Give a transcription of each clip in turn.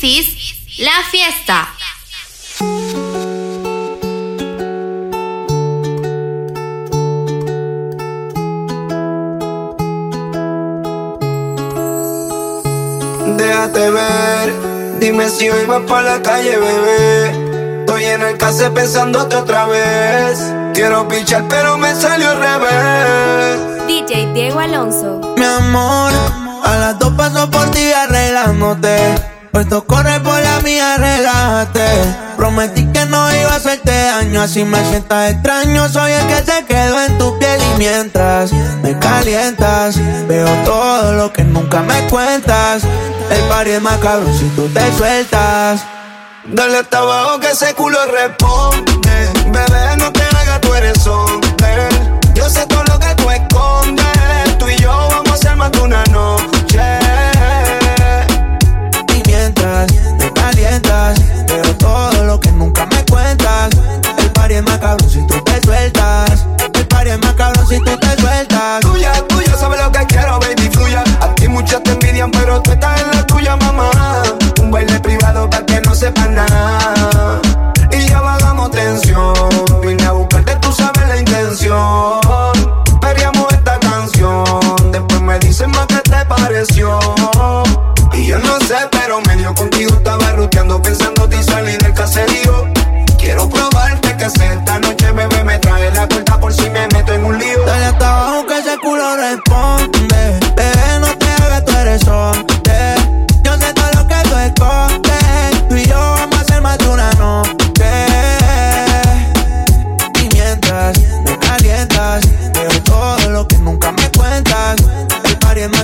This is La Fiesta. Déjate ver, dime si hoy vas por la calle, bebé. Estoy en el case pensándote otra vez. Quiero pichar, pero me salió al revés. DJ Diego Alonso. Mi amor, a las dos paso por ti arreglándote. Puesto corre por la mía, relájate. Prometí que no iba a hacerte daño, así me sientas extraño. Soy el que se quedó en tu piel y mientras me calientas, veo todo lo que nunca me cuentas. El party es más cabrón si tú te sueltas. Dale hasta abajo que ese culo responde. Bebé, no te hagas, tú eres hombre.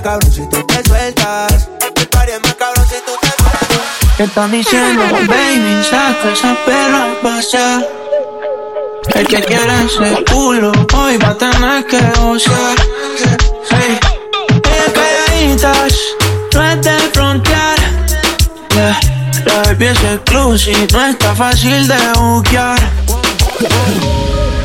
El party es más cabrón si tú te sueltas. ¿Qué están diciendo, baby? Saca esa perra a pasear. El que quiera ese culo, hoy va a tener que gozar. Hey. Calladitas, no es de frontear. Yeah. La baby es exclusive, no está fácil de buquear.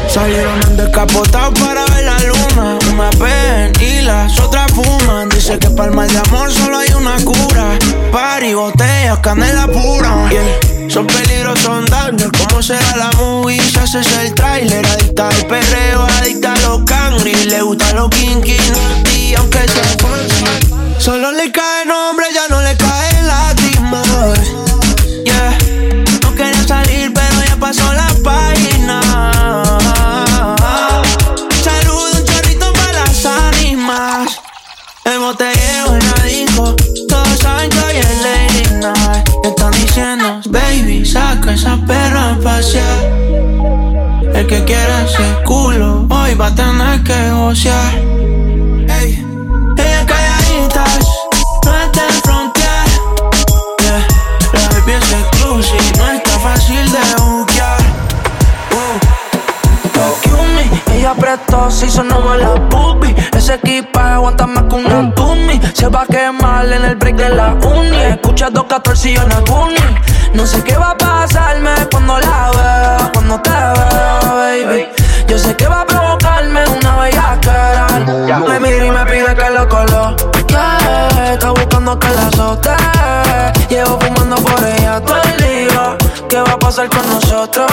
Salieron en descapotado para ver la luna. Una ven y las otras fuman. Dice que para el mal de amor solo hay una cura. Party, botellas, canela pura. Son peligros, son daños. ¿Cómo será la movie? Si haces el trailer. Adicta al perreo, adicta a los cangri. Le gusta los kinky, y aunque sea Solo le cae nombre, ya no le cae lágrimas. Ey, ella calladitas, no está en frontear. Yeah, la baby es exclusive, no está fácil de buquear. Ella prestó, se hizo nuevo la puppy. Ese equipaje aguanta más que una tumi. Se va a quemar en el break de la uni. Escucha 214 y yo no No sé qué va a pasarme cuando la vea, cuando te vea, Llevo fumando por ella todo el día. ¿Qué va a pasar con nosotros?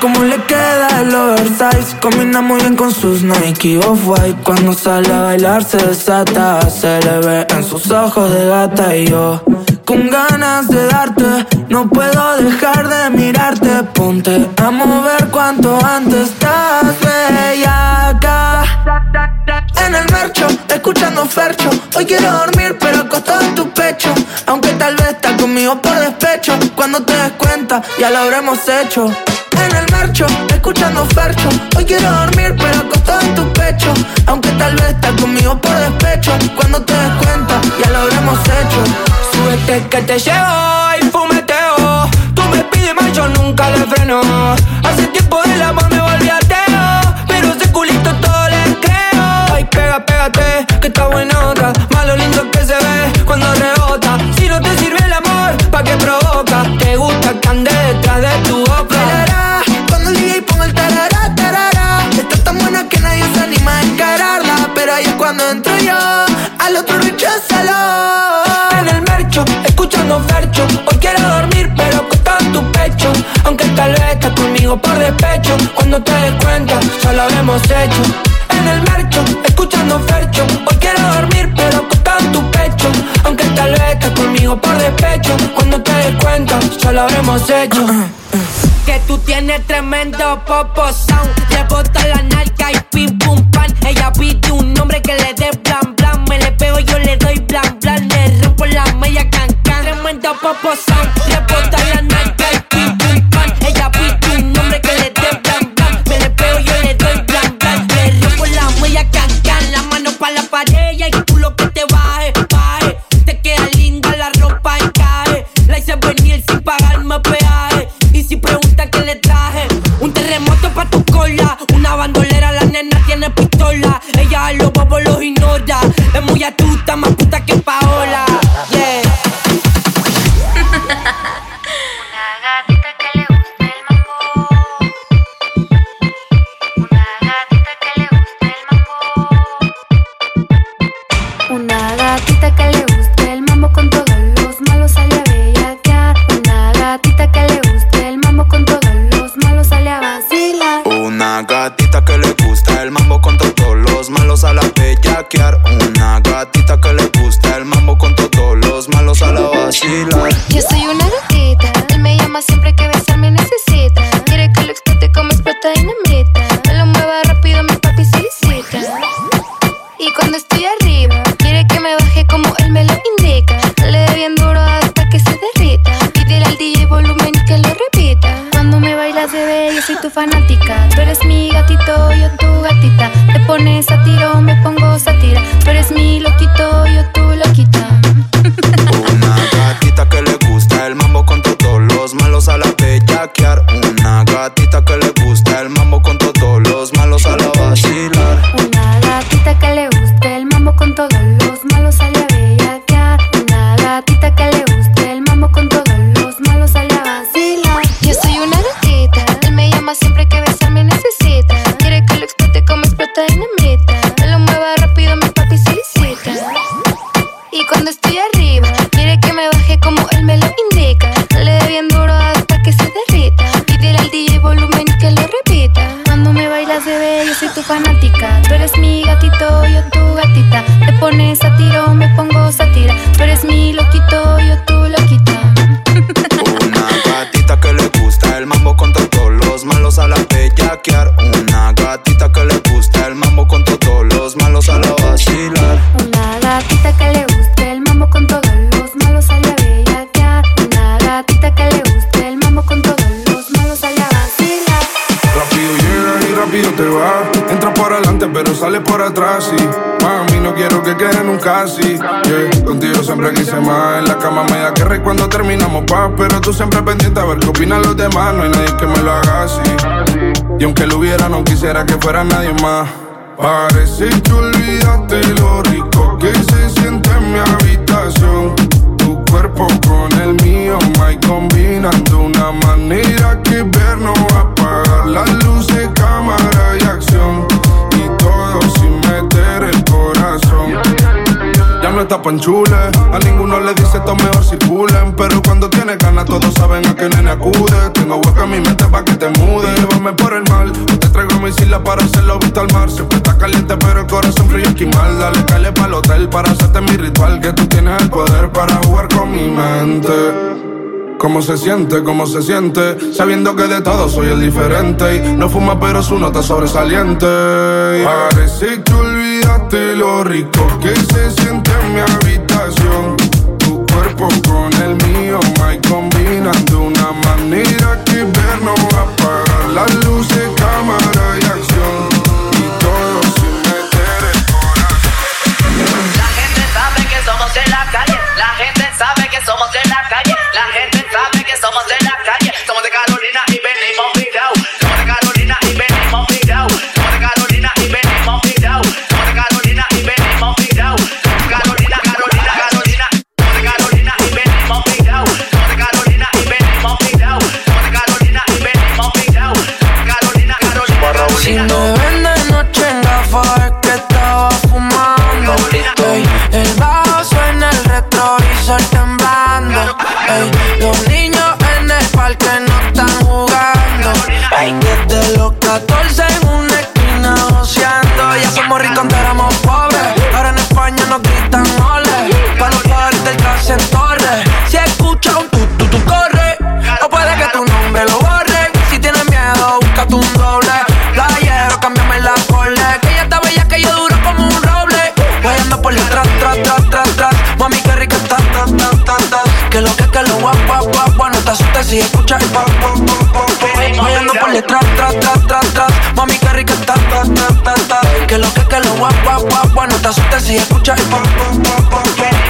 cómo le queda el oversize. Combina muy bien con sus Nike Off-White. Cuando sale a bailar se desata Se le ve en sus ojos de gata. Y yo con ganas de darte No puedo dejar de mirarte. Ponte a mover cuanto antes. Estás bella acá En el mercho, escuchando fercho. Hoy quiero dormir pero acostado en tu pecho. Aunque tal vez estás conmigo por despecho. Cuando te descuento ya lo habremos hecho. En el marcho, escuchando farcho. Hoy quiero dormir, pero acostado en tu pecho. Aunque tal vez estás conmigo por despecho. Cuando te des cuenta, ya lo habremos hecho. Súbete que te llevo y fumeteo. Tú me pides más, yo nunca le freno. vida pa' Kiss estoy arriba, quiere que me baje como él me lo indica. Le dé bien duro hasta que se derrita. Pídele al DJ volumen y que lo repita. Cuando me bailas, bebé, yo soy tu fanática. Tú eres mi gatito, yo tu gatita. Te pones a tiro, me pongo satira. Tú eres mi loquito, yo tu loquita. Una gatita que le gusta el mambo con todos los malos a la bellaquear. Una gatita que le gusta el mambo con todos los malos a la vacilar. Una gatita que le por atrás. Y mami, no quiero que quede nunca así. Yeah. Contigo siempre quise más. En la cama me da que cuando terminamos paz. Pero tú siempre pendiente a ver qué opinan los demás. No hay nadie que me lo haga así. Y aunque lo hubiera, no quisiera que fuera nadie más. Parece que olvidaste lo rico A ninguno le dice esto mejor circulen. Pero cuando tiene ganas, todos saben a qué nene acude. Tengo hueca en mi mente pa' que te mude. Llévame por el mal, te traigo mi isla para hacerlo visto al mar. Siempre está caliente, pero el corazón frío esquimal. Dale, cale pa'l hotel para hacerte mi ritual. Que tú tienes el poder para jugar con mi mente. ¿Cómo se siente? ¿Cómo se siente? Sabiendo que de todo soy el diferente Y no fuma pero su nota es sobresaliente Parece que olvidaste lo rico que se siente en mi habitación. Tu cuerpo con el mío, my combinan de una manera que ver no va a apagar. Las luces, cámara escuchas el pop, pop, pop, pop, pop. Guayando por detrás, tras, tras, tras, tras. Mami, qué rica está, ta, ta, ta, ta Que lo que, que lo guap, guap, guap, guap No te asustes si escuchas el pop, pop, pop, pop, pop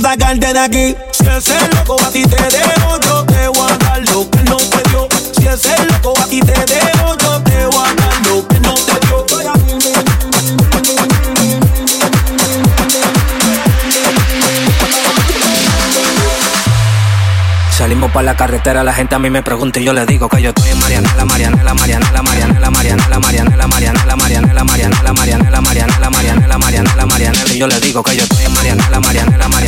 sacarte de aquí. Si ese loco a ti te dejo, yo te voy a dar lo que no te dio. Si ese loco a ti te dejo, yo te voy a dar lo que no te dio. Salimos por la carretera, la gente a mí me pregunta y yo le digo que yo estoy en Marianela, Marianela, Marianela, Marianela, Marianela, Marianela, Marianela, Marianela, Marianela, Marianela, Marianela, Marianela, Marianela, Marianela, y yo le digo que yo estoy en Marianela, Marianela, Marianela, Marianela,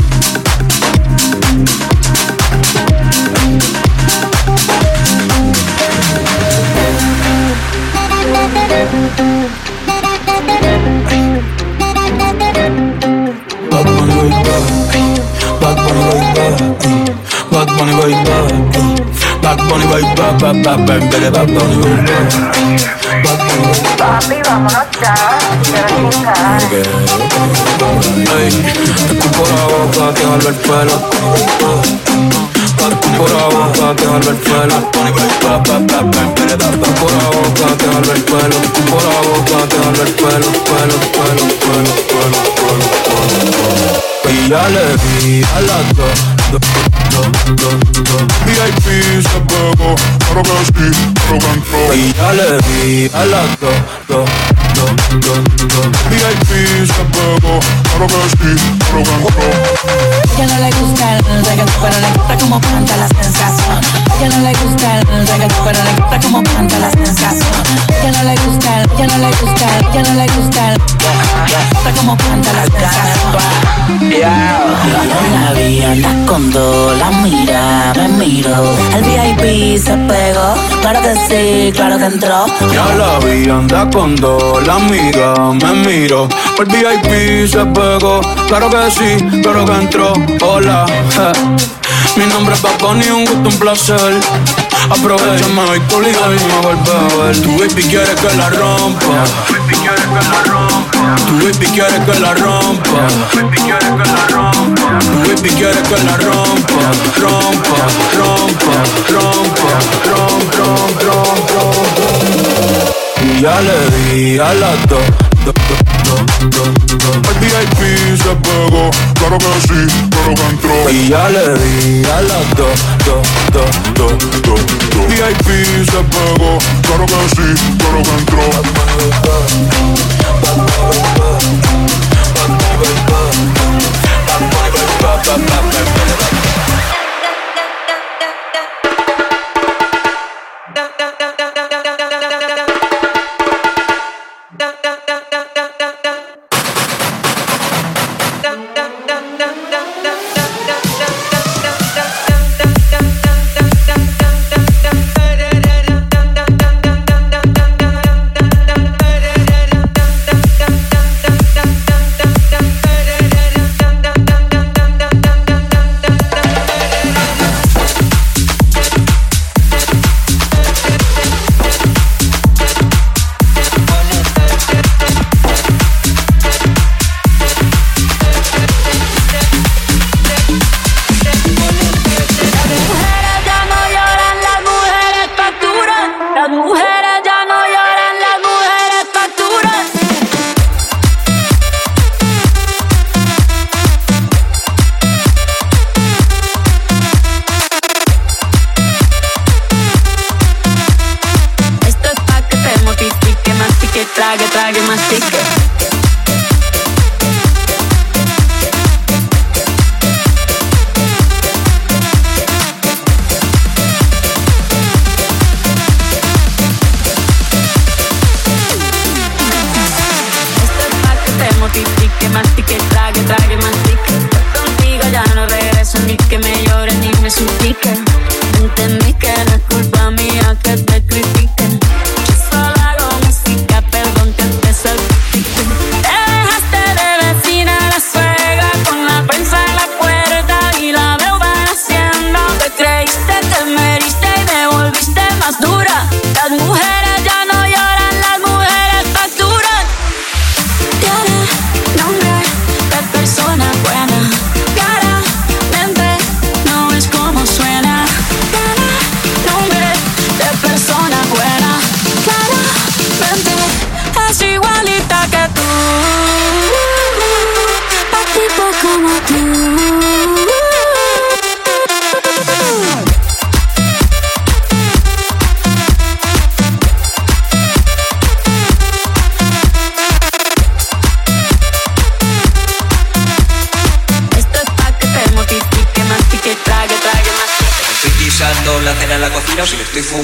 Papi, vámonos ya. Quiero chingar. Ey, te escupo la boca, te jalo el pelo. Escupo la boca, te jalo el pelo. Te escupo la boca, te jalo el pelo. Te escupo la boca, te jalo el pelo, pelo, pelo, pelo, pelo, pelo, pelo. Di a. VIP se pegó, claro que sí, le di a las. VIP se pegó, no le gusta como canta la sensación. Ya no le gusta el reggaetón, pero le gusta como canta la sensación. Ya no le gusta el, ya no le gusta el, ya no le gusta el, gusta como canta la sensación. La vi dos, la mira, me miro. El VIP se pegó, claro que sí, claro que entró. Ya la vi, anda con dos, la amiga me miro. El VIP se pegó, claro que sí, claro que entró. Hola, je. Mi nombre es Bad Bunny, un gusto, un placer. Aprovechame hoy tu liga y me vuelve a ver. Tu baby quiere que la rompa. Tu baby quiere que la rompa. Tu baby quiere que la rompa. Tu baby quiere que la rompa. Rompa. Rompa, rompa, rompa, rompa, rompa. Y ya le di a las dos. El VIP se pegó, claro que sí. Y ya le di a las dos, dos, dos, dos, dos, do. VIP se pegó, claro que sí, claro que entró. Ba,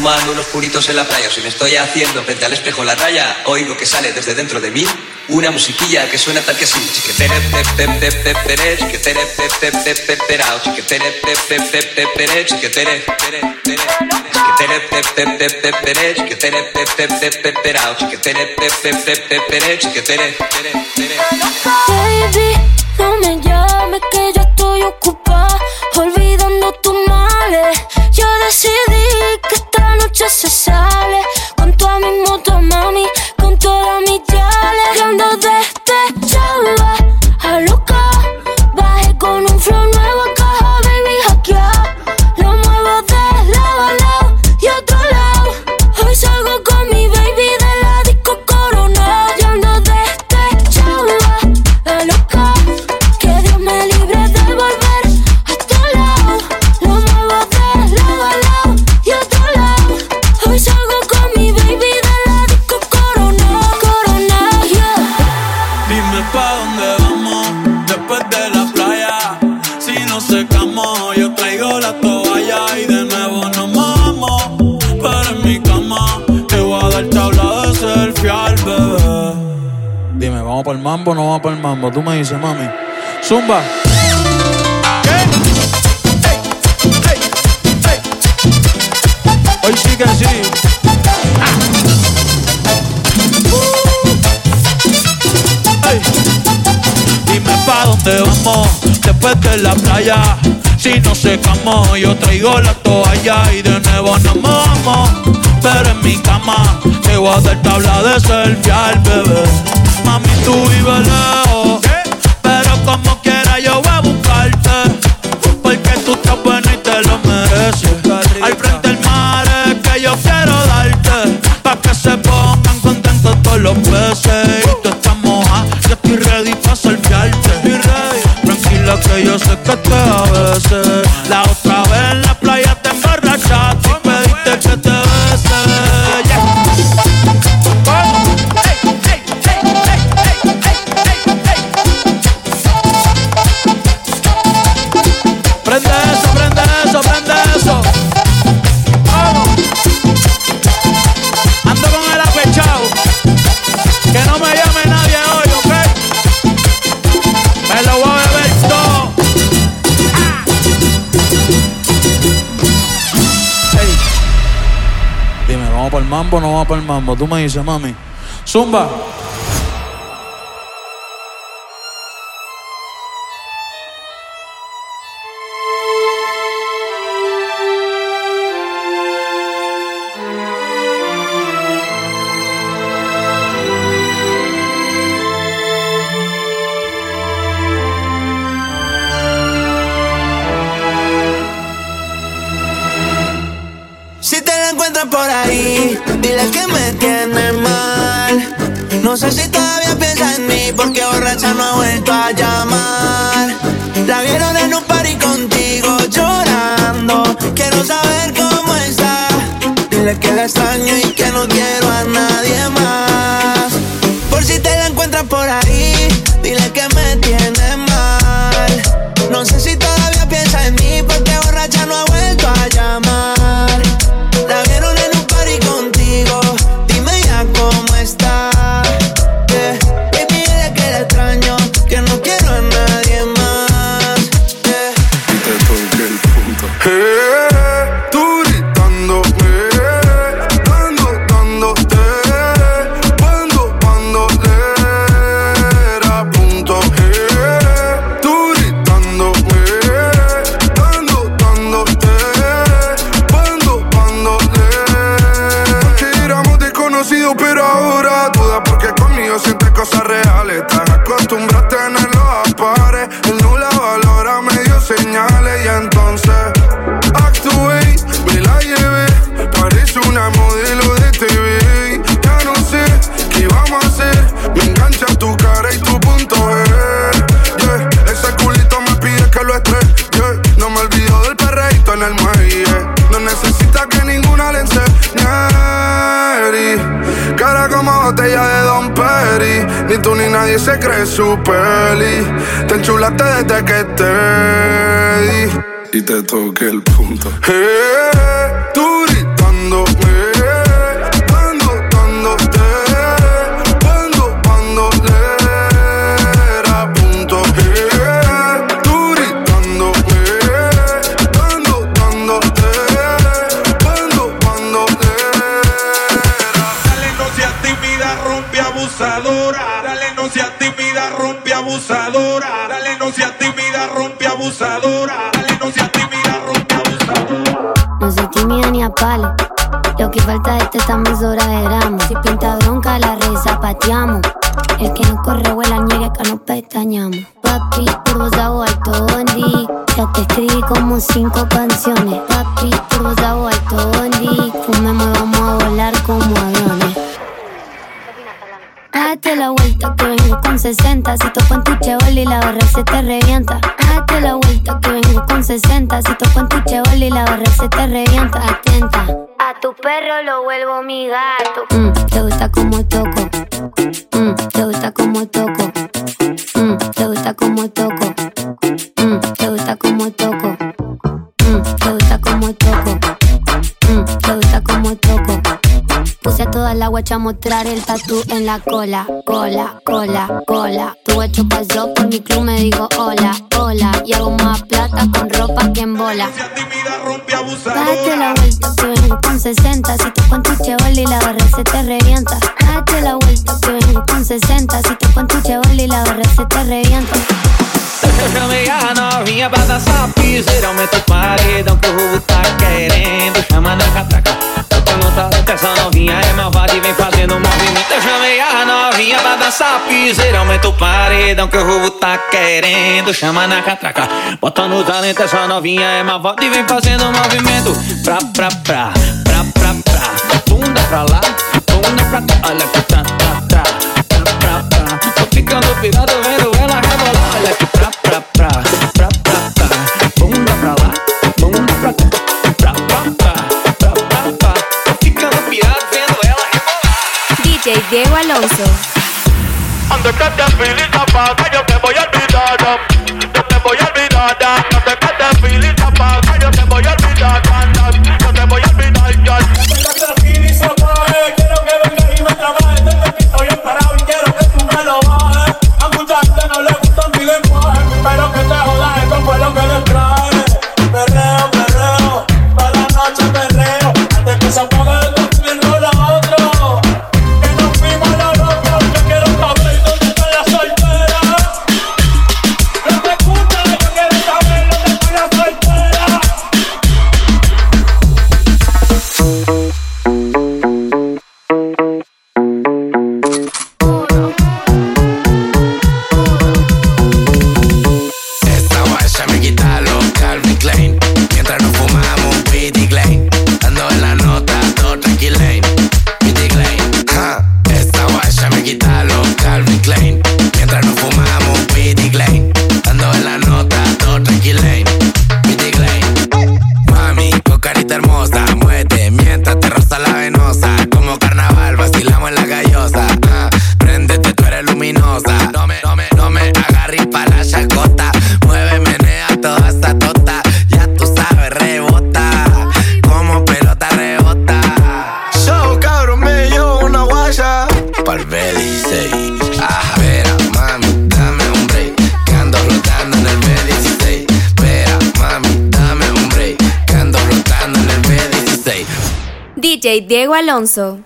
fumando unos puritos en la playa o si me estoy haciendo frente al espejo la raya, oigo que sale desde dentro de mí una musiquilla que suena tal que así. Dime, ¿vamos para el mambo o no vamos para el mambo? Tú me dices, mami. Zumba. ¿Qué? Hey, hey, hey. Hoy sí que sí. Ah. pa' dónde vamos después de la playa. Si no secamos, yo traigo la toalla y de nuevo nos vamos. Pero en mi cama te voy a dar tabla de selfie al bebé mami, tú vives lejos. Pero como quiera yo voy a buscarte. Porque tú estás buena y te lo mereces. Al frente del mar es que yo quiero darte. Pa' que se pongan contentos todos los peces. Y tú estás moja, yo estoy ready pa' salviarte. Tranquila que yo sé que te a veces. no va para el mambo. Tú me dices, mami. Zumba. Dile que me tiene mal. No sé si todavía piensa en mí porque borracha no ha vuelto allá. pero ahora duda porque conmigo sientes cosas reales. Se cree su peli. Te enchulaste desde que te di. Y te toqué el punto. Eh, tú Lo te como toco. Mm, te gusta como toco. Mm, te gusta como toco. Puse a toda la guacha a mostrar el tatu en la cola, cola, cola, cola. Tu guacho pasó por mi club, me digo hola, hola. Y hago más plata con ropa que en bola. Date la vuelta que vengo con 60. Si toco en tu y la barra se te revienta. Date la vuelta que vengo con 60. Si toco en tu y la barra se te revienta. Chamei a novinha pra dançar piseira Aumenta o paredão que o rubo tá querendo Chama na catraca. Bota no talento essa novinha é malvada e vem fazendo movimento. Eu chamei a novinha pra dançar piseira Aumenta o paredão que o rubo tá querendo Chama na catraca. Bota no talento essa novinha é malvada e vem fazendo movimento. Pra, pra, pra, pra, pra, pra. Bunda pra lá, bunda pra cá. Olha que tá, tá, tá. Pra, pra, pra. Tô ficando pirado vendo ela rebolar. Olha que Antes que te feliz apaga, yo te voy a olvidar Yo te voy a olvidar Antes que te Diego Alonso.